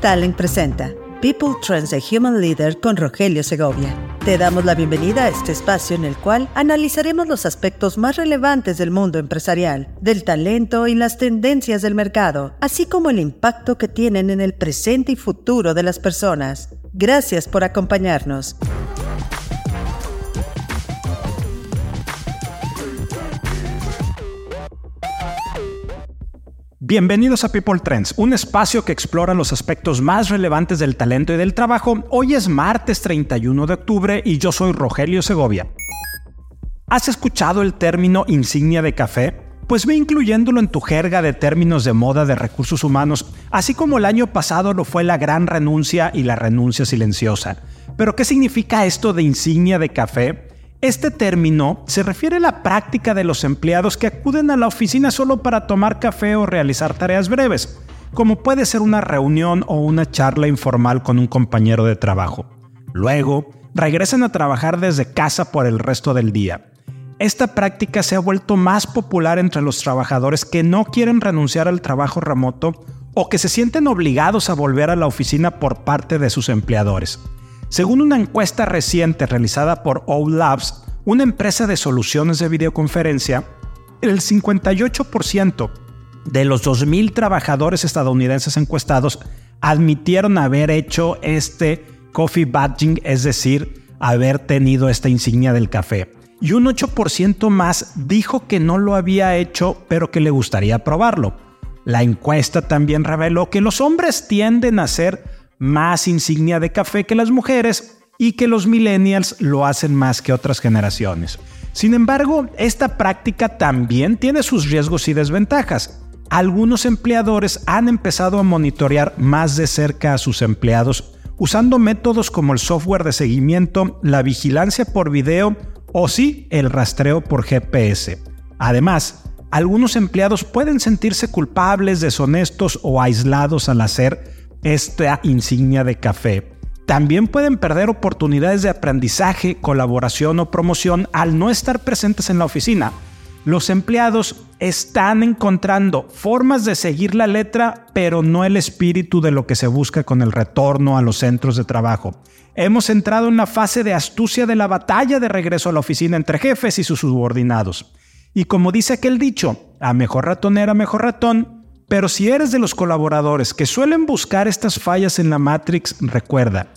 Talent presenta People Trends a Human Leader con Rogelio Segovia. Te damos la bienvenida a este espacio en el cual analizaremos los aspectos más relevantes del mundo empresarial, del talento y las tendencias del mercado, así como el impacto que tienen en el presente y futuro de las personas. Gracias por acompañarnos. Bienvenidos a People Trends, un espacio que explora los aspectos más relevantes del talento y del trabajo. Hoy es martes 31 de octubre y yo soy Rogelio Segovia. ¿Has escuchado el término insignia de café? Pues ve incluyéndolo en tu jerga de términos de moda de recursos humanos, así como el año pasado lo fue la gran renuncia y la renuncia silenciosa. Pero ¿qué significa esto de insignia de café? Este término se refiere a la práctica de los empleados que acuden a la oficina solo para tomar café o realizar tareas breves, como puede ser una reunión o una charla informal con un compañero de trabajo. Luego, regresan a trabajar desde casa por el resto del día. Esta práctica se ha vuelto más popular entre los trabajadores que no quieren renunciar al trabajo remoto o que se sienten obligados a volver a la oficina por parte de sus empleadores. Según una encuesta reciente realizada por O Labs, una empresa de soluciones de videoconferencia, el 58% de los 2.000 trabajadores estadounidenses encuestados admitieron haber hecho este coffee badging, es decir, haber tenido esta insignia del café. Y un 8% más dijo que no lo había hecho, pero que le gustaría probarlo. La encuesta también reveló que los hombres tienden a ser más insignia de café que las mujeres y que los millennials lo hacen más que otras generaciones. Sin embargo, esta práctica también tiene sus riesgos y desventajas. Algunos empleadores han empezado a monitorear más de cerca a sus empleados usando métodos como el software de seguimiento, la vigilancia por video o sí el rastreo por GPS. Además, algunos empleados pueden sentirse culpables, deshonestos o aislados al hacer esta insignia de café. También pueden perder oportunidades de aprendizaje, colaboración o promoción al no estar presentes en la oficina. Los empleados están encontrando formas de seguir la letra, pero no el espíritu de lo que se busca con el retorno a los centros de trabajo. Hemos entrado en una fase de astucia de la batalla de regreso a la oficina entre jefes y sus subordinados. Y como dice aquel dicho, a mejor ratonera, mejor ratón, pero si eres de los colaboradores que suelen buscar estas fallas en la Matrix, recuerda,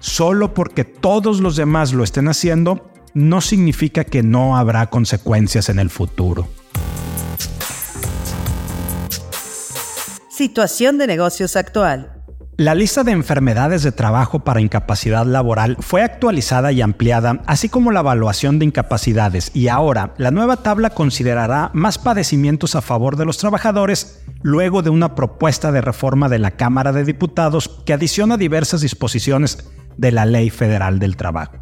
solo porque todos los demás lo estén haciendo, no significa que no habrá consecuencias en el futuro. Situación de negocios actual. La lista de enfermedades de trabajo para incapacidad laboral fue actualizada y ampliada, así como la evaluación de incapacidades, y ahora la nueva tabla considerará más padecimientos a favor de los trabajadores luego de una propuesta de reforma de la Cámara de Diputados que adiciona diversas disposiciones de la Ley Federal del Trabajo.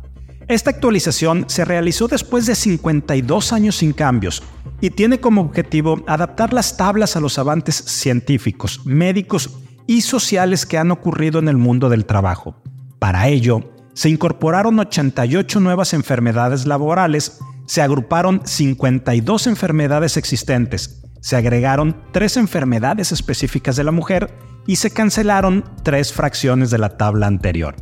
Esta actualización se realizó después de 52 años sin cambios y tiene como objetivo adaptar las tablas a los avances científicos, médicos y sociales que han ocurrido en el mundo del trabajo. Para ello, se incorporaron 88 nuevas enfermedades laborales, se agruparon 52 enfermedades existentes, se agregaron 3 enfermedades específicas de la mujer y se cancelaron 3 fracciones de la tabla anterior.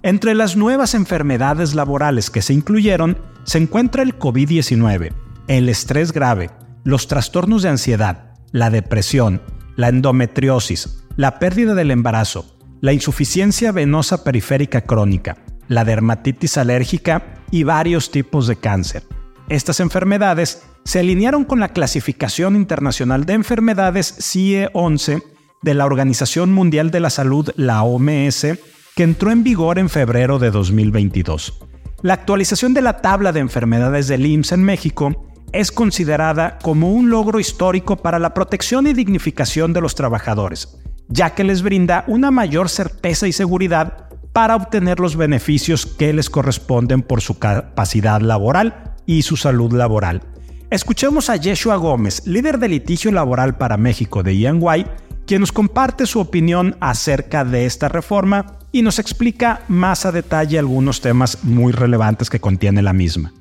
Entre las nuevas enfermedades laborales que se incluyeron se encuentra el COVID-19, el estrés grave, los trastornos de ansiedad, la depresión, la endometriosis, la pérdida del embarazo, la insuficiencia venosa periférica crónica, la dermatitis alérgica y varios tipos de cáncer. Estas enfermedades se alinearon con la clasificación internacional de enfermedades CIE 11 de la Organización Mundial de la Salud, la OMS, que entró en vigor en febrero de 2022. La actualización de la tabla de enfermedades del IMSS en México es considerada como un logro histórico para la protección y dignificación de los trabajadores, ya que les brinda una mayor certeza y seguridad para obtener los beneficios que les corresponden por su capacidad laboral y su salud laboral. Escuchemos a Yeshua Gómez, líder de litigio laboral para México de EY, quien nos comparte su opinión acerca de esta reforma y nos explica más a detalle algunos temas muy relevantes que contiene la misma.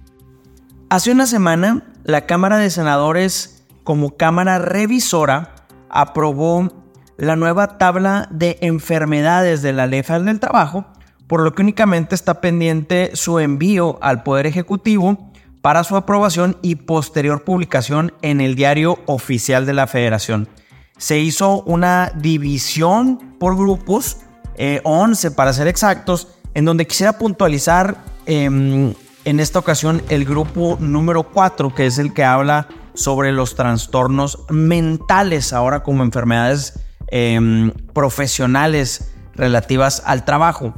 Hace una semana, la Cámara de Senadores, como Cámara Revisora, aprobó la nueva tabla de enfermedades de la Ley del Trabajo, por lo que únicamente está pendiente su envío al Poder Ejecutivo para su aprobación y posterior publicación en el diario oficial de la Federación. Se hizo una división por grupos, 11 eh, para ser exactos, en donde quisiera puntualizar em, en esta ocasión el grupo número 4, que es el que habla sobre los trastornos mentales, ahora como enfermedades em, profesionales relativas al trabajo.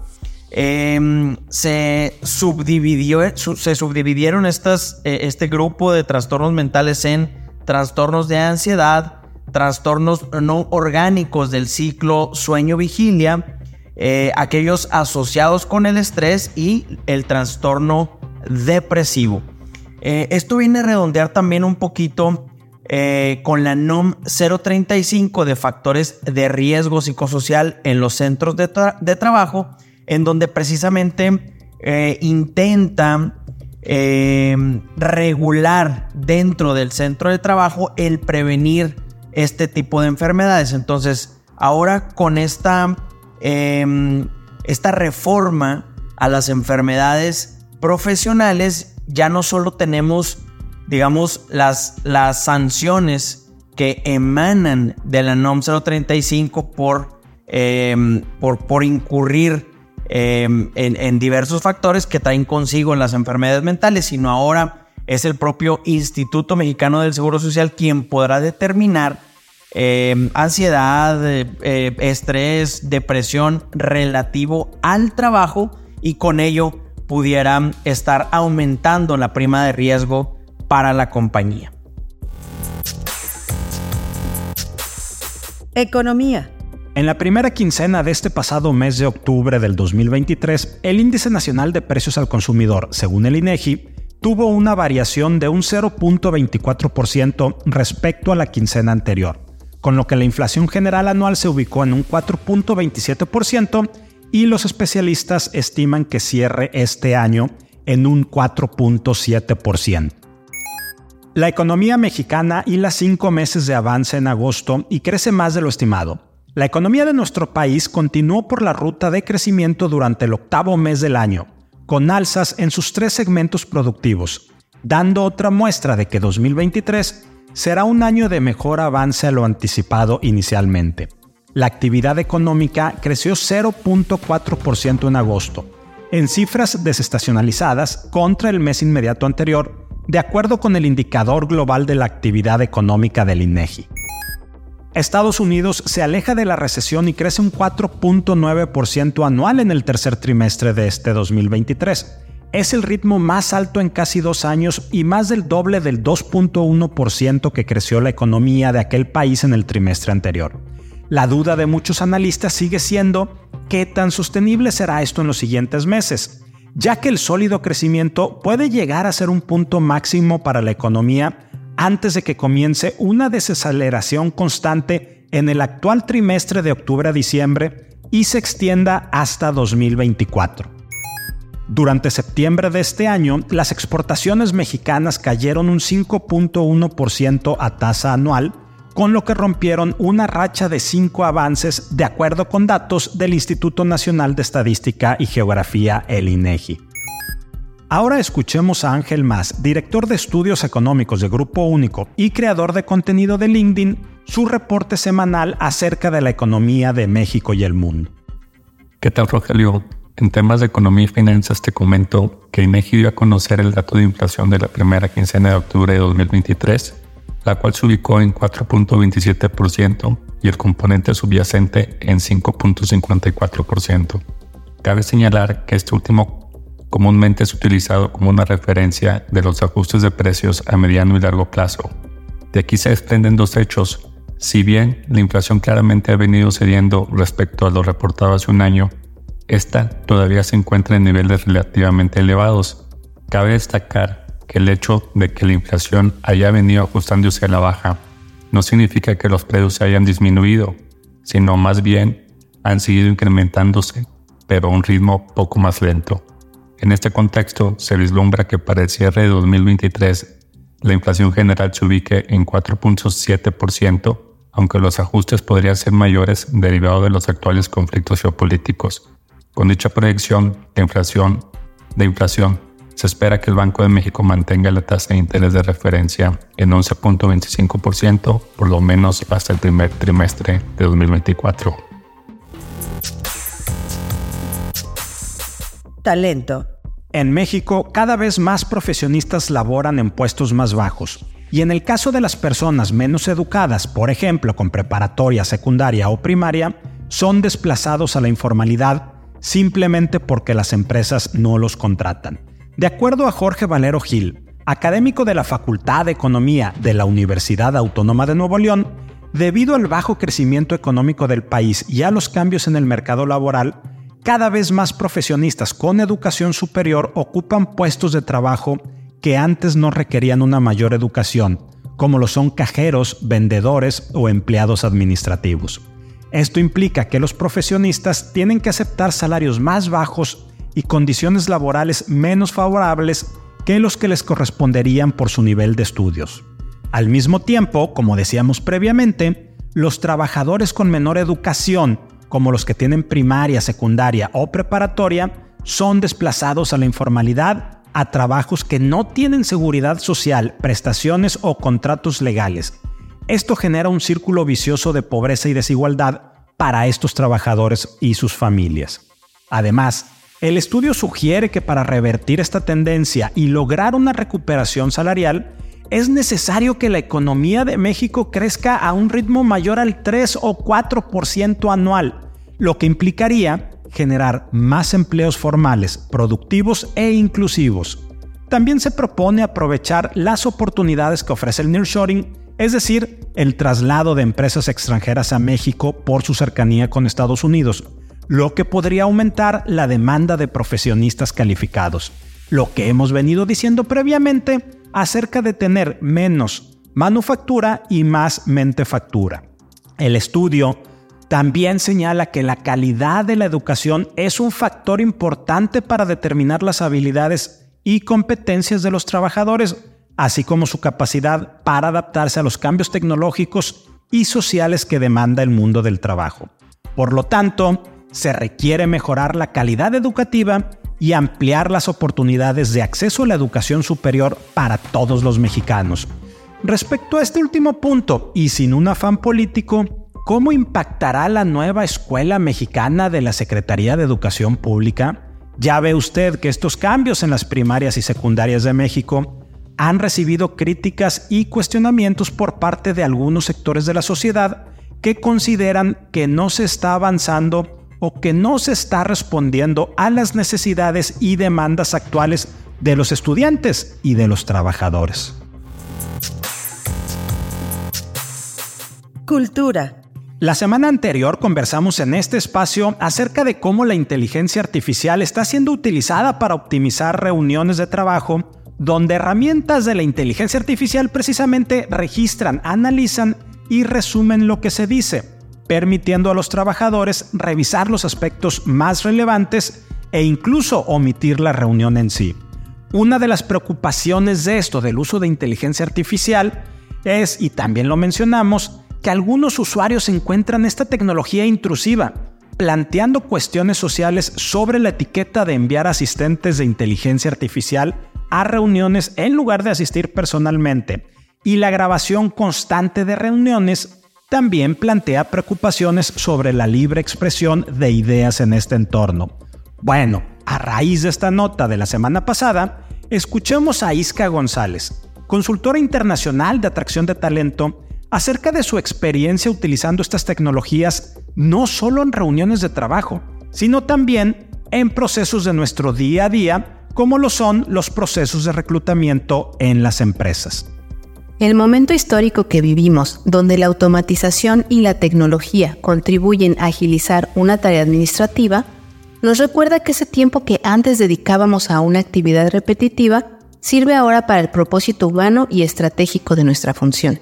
Em, se, subdividió, se subdividieron estas, eh, este grupo de trastornos mentales en trastornos de ansiedad, trastornos no orgánicos del ciclo sueño-vigilia, eh, aquellos asociados con el estrés y el trastorno depresivo. Eh, esto viene a redondear también un poquito con la NOM 035 de factores de riesgo psicosocial en los centros de, trabajo en donde precisamente eh, intenta eh, regular dentro del centro de trabajo el prevenir este tipo de enfermedades. Entonces, ahora con esta, em, esta reforma a las enfermedades profesionales, ya no solo tenemos, digamos, las, las sanciones que emanan de la NOM 035 por, em, por, por incurrir Em, en, diversos factores que traen consigo en las enfermedades mentales, sino ahora es el propio Instituto Mexicano del Seguro Social quien podrá determinar em, ansiedad, eh, eh, estrés, depresión relativo al trabajo y con ello pudiera estar aumentando la prima de riesgo para la compañía. Economía. En la primera quincena de este pasado mes de octubre del 2023, el Índice Nacional de Precios al Consumidor, según el INEGI, tuvo una variación de un 0.24% respecto a la quincena anterior, con lo que la inflación general anual se ubicó en un 4.27% y los especialistas estiman que cierre este año en un 4.7%. La economía mexicana las cinco meses de avance en agosto y crece más de lo estimado, la economía de nuestro país continuó por la ruta de crecimiento durante el octavo mes del año, con alzas en sus tres segmentos productivos, dando otra muestra de que 2023 será un año de mejor avance a lo anticipado inicialmente. La actividad económica creció 0.4% en agosto, en cifras desestacionalizadas contra el mes inmediato anterior, de acuerdo con el indicador global de la actividad económica del INEGI. Estados Unidos se aleja de la recesión y crece un 4.9% anual en el tercer trimestre de este 2023. Es el ritmo más alto en casi dos años y más del doble del 2.1% que creció la economía de aquel país en el trimestre anterior. La duda de muchos analistas sigue siendo qué tan sostenible será esto en los siguientes meses, ya que el sólido crecimiento puede llegar a ser un punto máximo para la economía antes de que comience una desaceleración constante en el actual trimestre de octubre a diciembre y se extienda hasta 2024. Durante septiembre de este año, las exportaciones mexicanas cayeron un 5.1% a tasa anual, con lo que rompieron una racha de cinco avances de acuerdo con datos del Instituto Nacional de Estadística y Geografía, el INEGI. Ahora escuchemos a Ángel Más, director de estudios económicos de Grupo Único y creador de contenido de LinkedIn, su reporte semanal acerca de la economía de México y el mundo. ¿Qué tal, Rogelio? En temas de economía y finanzas te comento que INEGI dio a conocer el dato de inflación de la primera quincena de octubre de 2023, la cual se ubicó en 4.27% y el componente subyacente en 5.54%. Cabe señalar que este último comúnmente es utilizado como una referencia de los ajustes de precios a mediano y largo plazo. De aquí se desprenden dos hechos. Si bien la inflación claramente ha venido cediendo respecto a lo reportado hace un año, esta todavía se encuentra en niveles relativamente elevados. Cabe destacar que el hecho de que la inflación haya venido ajustándose a la baja no significa que los precios se hayan disminuido, sino más bien han seguido incrementándose, pero a un ritmo poco más lento. En este contexto, se vislumbra que para el cierre de 2023 la inflación general se ubique en 4.7%, aunque los ajustes podrían ser mayores derivados de los actuales conflictos geopolíticos. Con dicha proyección de inflación, de inflación, se espera que el Banco de México mantenga la tasa de interés de referencia en 11.25% por lo menos hasta el primer trimestre de 2024. Talento. En México, cada vez más profesionistas laboran en puestos más bajos. Y en el caso de las personas menos educadas, por ejemplo con preparatoria, secundaria o primaria, son desplazados a la informalidad simplemente porque las empresas no los contratan. De acuerdo a Jorge Valero Gil, académico de la Facultad de Economía de la Universidad Autónoma de Nuevo León, debido al bajo crecimiento económico del país y a los cambios en el mercado laboral, cada vez más profesionistas con educación superior ocupan puestos de trabajo que antes no requerían una mayor educación, como lo son cajeros, vendedores o empleados administrativos. Esto implica que los profesionistas tienen que aceptar salarios más bajos y condiciones laborales menos favorables que los que les corresponderían por su nivel de estudios. Al mismo tiempo, como decíamos previamente, los trabajadores con menor educación, como los que tienen primaria, secundaria o preparatoria, son desplazados a la informalidad a trabajos que no tienen seguridad social, prestaciones o contratos legales. Esto genera un círculo vicioso de pobreza y desigualdad para estos trabajadores y sus familias. Además, el estudio sugiere que para revertir esta tendencia y lograr una recuperación salarial, es necesario que la economía de México crezca a un ritmo mayor al 3 o 4% anual, lo que implicaría generar más empleos formales, productivos e inclusivos. También se propone aprovechar las oportunidades que ofrece el nearshoring, es decir, el traslado de empresas extranjeras a México por su cercanía con Estados Unidos, lo que podría aumentar la demanda de profesionistas calificados. Lo que hemos venido diciendo previamente acerca de tener menos manufactura y más mentefactura. El estudio también señala que la calidad de la educación es un factor importante para determinar las habilidades y competencias de los trabajadores, así como su capacidad para adaptarse a los cambios tecnológicos y sociales que demanda el mundo del trabajo. Por lo tanto, se requiere mejorar la calidad educativa y ampliar las oportunidades de acceso a la educación superior para todos los mexicanos. Respecto a este último punto, y sin un afán político, ¿Cómo impactará la nueva escuela mexicana de la Secretaría de Educación Pública? Ya ve usted que estos cambios en las primarias y secundarias de México han recibido críticas y cuestionamientos por parte de algunos sectores de la sociedad que consideran que no se está avanzando o que no se está respondiendo a las necesidades y demandas actuales de los estudiantes y de los trabajadores. Cultura la semana anterior conversamos en este espacio acerca de cómo la inteligencia artificial está siendo utilizada para optimizar reuniones de trabajo, donde herramientas de la inteligencia artificial precisamente registran, analizan y resumen lo que se dice, permitiendo a los trabajadores revisar los aspectos más relevantes e incluso omitir la reunión en sí. Una de las preocupaciones de esto del uso de inteligencia artificial es, y también lo mencionamos, que algunos usuarios encuentran esta tecnología intrusiva, planteando cuestiones sociales sobre la etiqueta de enviar asistentes de inteligencia artificial a reuniones en lugar de asistir personalmente. Y la grabación constante de reuniones también plantea preocupaciones sobre la libre expresión de ideas en este entorno. Bueno, a raíz de esta nota de la semana pasada, escuchemos a Isca González, consultora internacional de atracción de talento acerca de su experiencia utilizando estas tecnologías no solo en reuniones de trabajo, sino también en procesos de nuestro día a día, como lo son los procesos de reclutamiento en las empresas. El momento histórico que vivimos, donde la automatización y la tecnología contribuyen a agilizar una tarea administrativa, nos recuerda que ese tiempo que antes dedicábamos a una actividad repetitiva sirve ahora para el propósito humano y estratégico de nuestra función.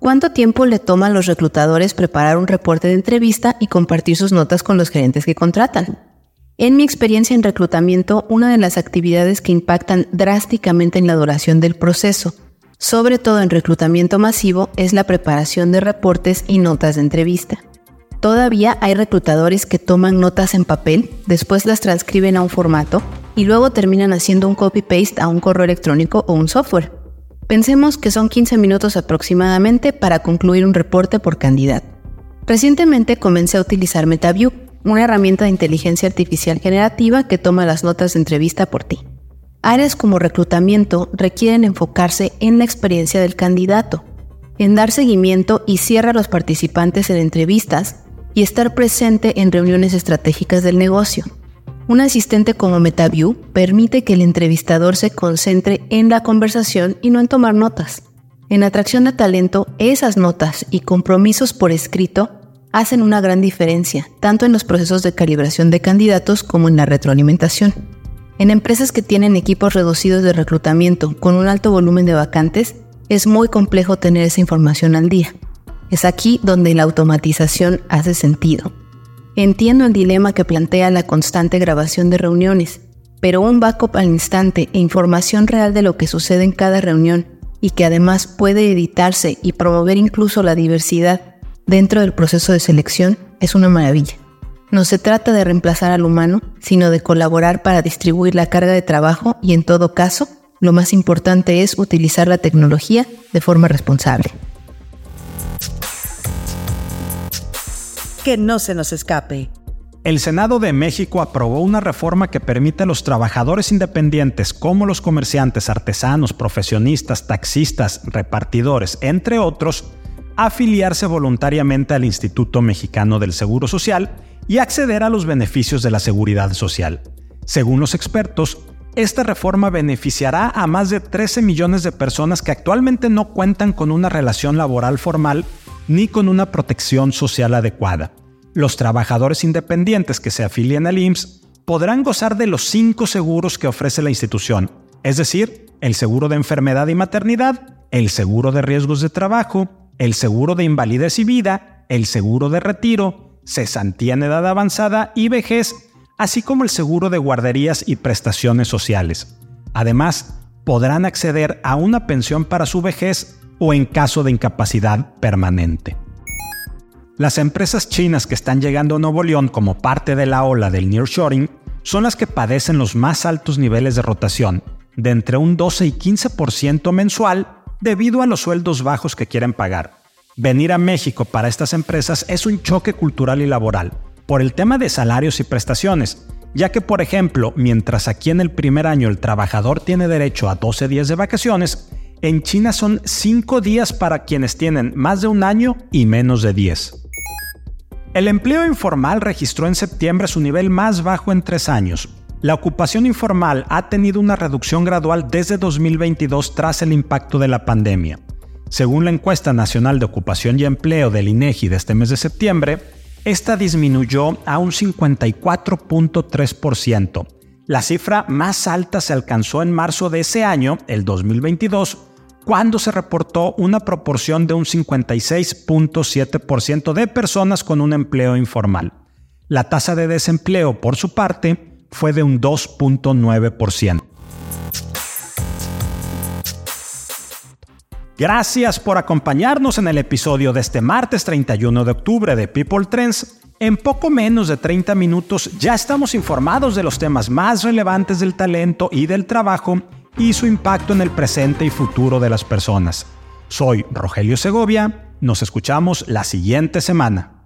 ¿Cuánto tiempo le toma a los reclutadores preparar un reporte de entrevista y compartir sus notas con los gerentes que contratan? En mi experiencia en reclutamiento, una de las actividades que impactan drásticamente en la duración del proceso sobre todo en reclutamiento masivo, es la preparación de reportes y notas de entrevista. Todavía hay reclutadores que toman notas en papel, después las transcriben a un formato y luego terminan haciendo un copy-paste a un correo electrónico o un software. Pensemos que son 15 minutos aproximadamente para concluir un reporte por candidato. Recientemente comencé a utilizar MetaView, una herramienta de inteligencia artificial generativa que toma las notas de entrevista por ti. Áreas como reclutamiento requieren enfocarse en la experiencia del candidato, en dar seguimiento y cierre a los participantes en entrevistas y estar presente en reuniones estratégicas del negocio. Un asistente como MetaView permite que el entrevistador se concentre en la conversación y no en tomar notas. En atracción de talento, esas notas y compromisos por escrito hacen una gran diferencia, tanto en los procesos de calibración de candidatos como en la retroalimentación. En empresas que tienen equipos reducidos de reclutamiento con un alto volumen de vacantes, es muy complejo tener esa información al día. Es aquí donde la automatización hace sentido. Entiendo el dilema que plantea la constante grabación de reuniones, pero un backup al instante e información real de lo que sucede en cada reunión y que además puede editarse y promover incluso la diversidad dentro del proceso de selección es una maravilla. No se trata de reemplazar al humano, sino de colaborar para distribuir la carga de trabajo y en todo caso, lo más importante es utilizar la tecnología de forma responsable. que no se nos escape. El Senado de México aprobó una reforma que permite a los trabajadores independientes como los comerciantes, artesanos, profesionistas, taxistas, repartidores, entre otros, afiliarse voluntariamente al Instituto Mexicano del Seguro Social y acceder a los beneficios de la seguridad social. Según los expertos, esta reforma beneficiará a más de 13 millones de personas que actualmente no cuentan con una relación laboral formal ni con una protección social adecuada. Los trabajadores independientes que se afilien al IMSS podrán gozar de los cinco seguros que ofrece la institución, es decir, el seguro de enfermedad y maternidad, el seguro de riesgos de trabajo, el seguro de invalidez y vida, el seguro de retiro, cesantía en edad avanzada y vejez, así como el seguro de guarderías y prestaciones sociales. Además, podrán acceder a una pensión para su vejez o en caso de incapacidad permanente. Las empresas chinas que están llegando a Nuevo León como parte de la ola del nearshoring son las que padecen los más altos niveles de rotación, de entre un 12 y 15% mensual debido a los sueldos bajos que quieren pagar. Venir a México para estas empresas es un choque cultural y laboral, por el tema de salarios y prestaciones, ya que por ejemplo, mientras aquí en el primer año el trabajador tiene derecho a 12 días de vacaciones, en China son 5 días para quienes tienen más de un año y menos de 10. El empleo informal registró en septiembre su nivel más bajo en tres años. La ocupación informal ha tenido una reducción gradual desde 2022 tras el impacto de la pandemia. Según la encuesta nacional de ocupación y empleo del INEGI de este mes de septiembre, esta disminuyó a un 54.3%. La cifra más alta se alcanzó en marzo de ese año, el 2022, cuando se reportó una proporción de un 56.7% de personas con un empleo informal. La tasa de desempleo, por su parte, fue de un 2.9%. Gracias por acompañarnos en el episodio de este martes 31 de octubre de People Trends. En poco menos de 30 minutos ya estamos informados de los temas más relevantes del talento y del trabajo y su impacto en el presente y futuro de las personas. Soy Rogelio Segovia, nos escuchamos la siguiente semana.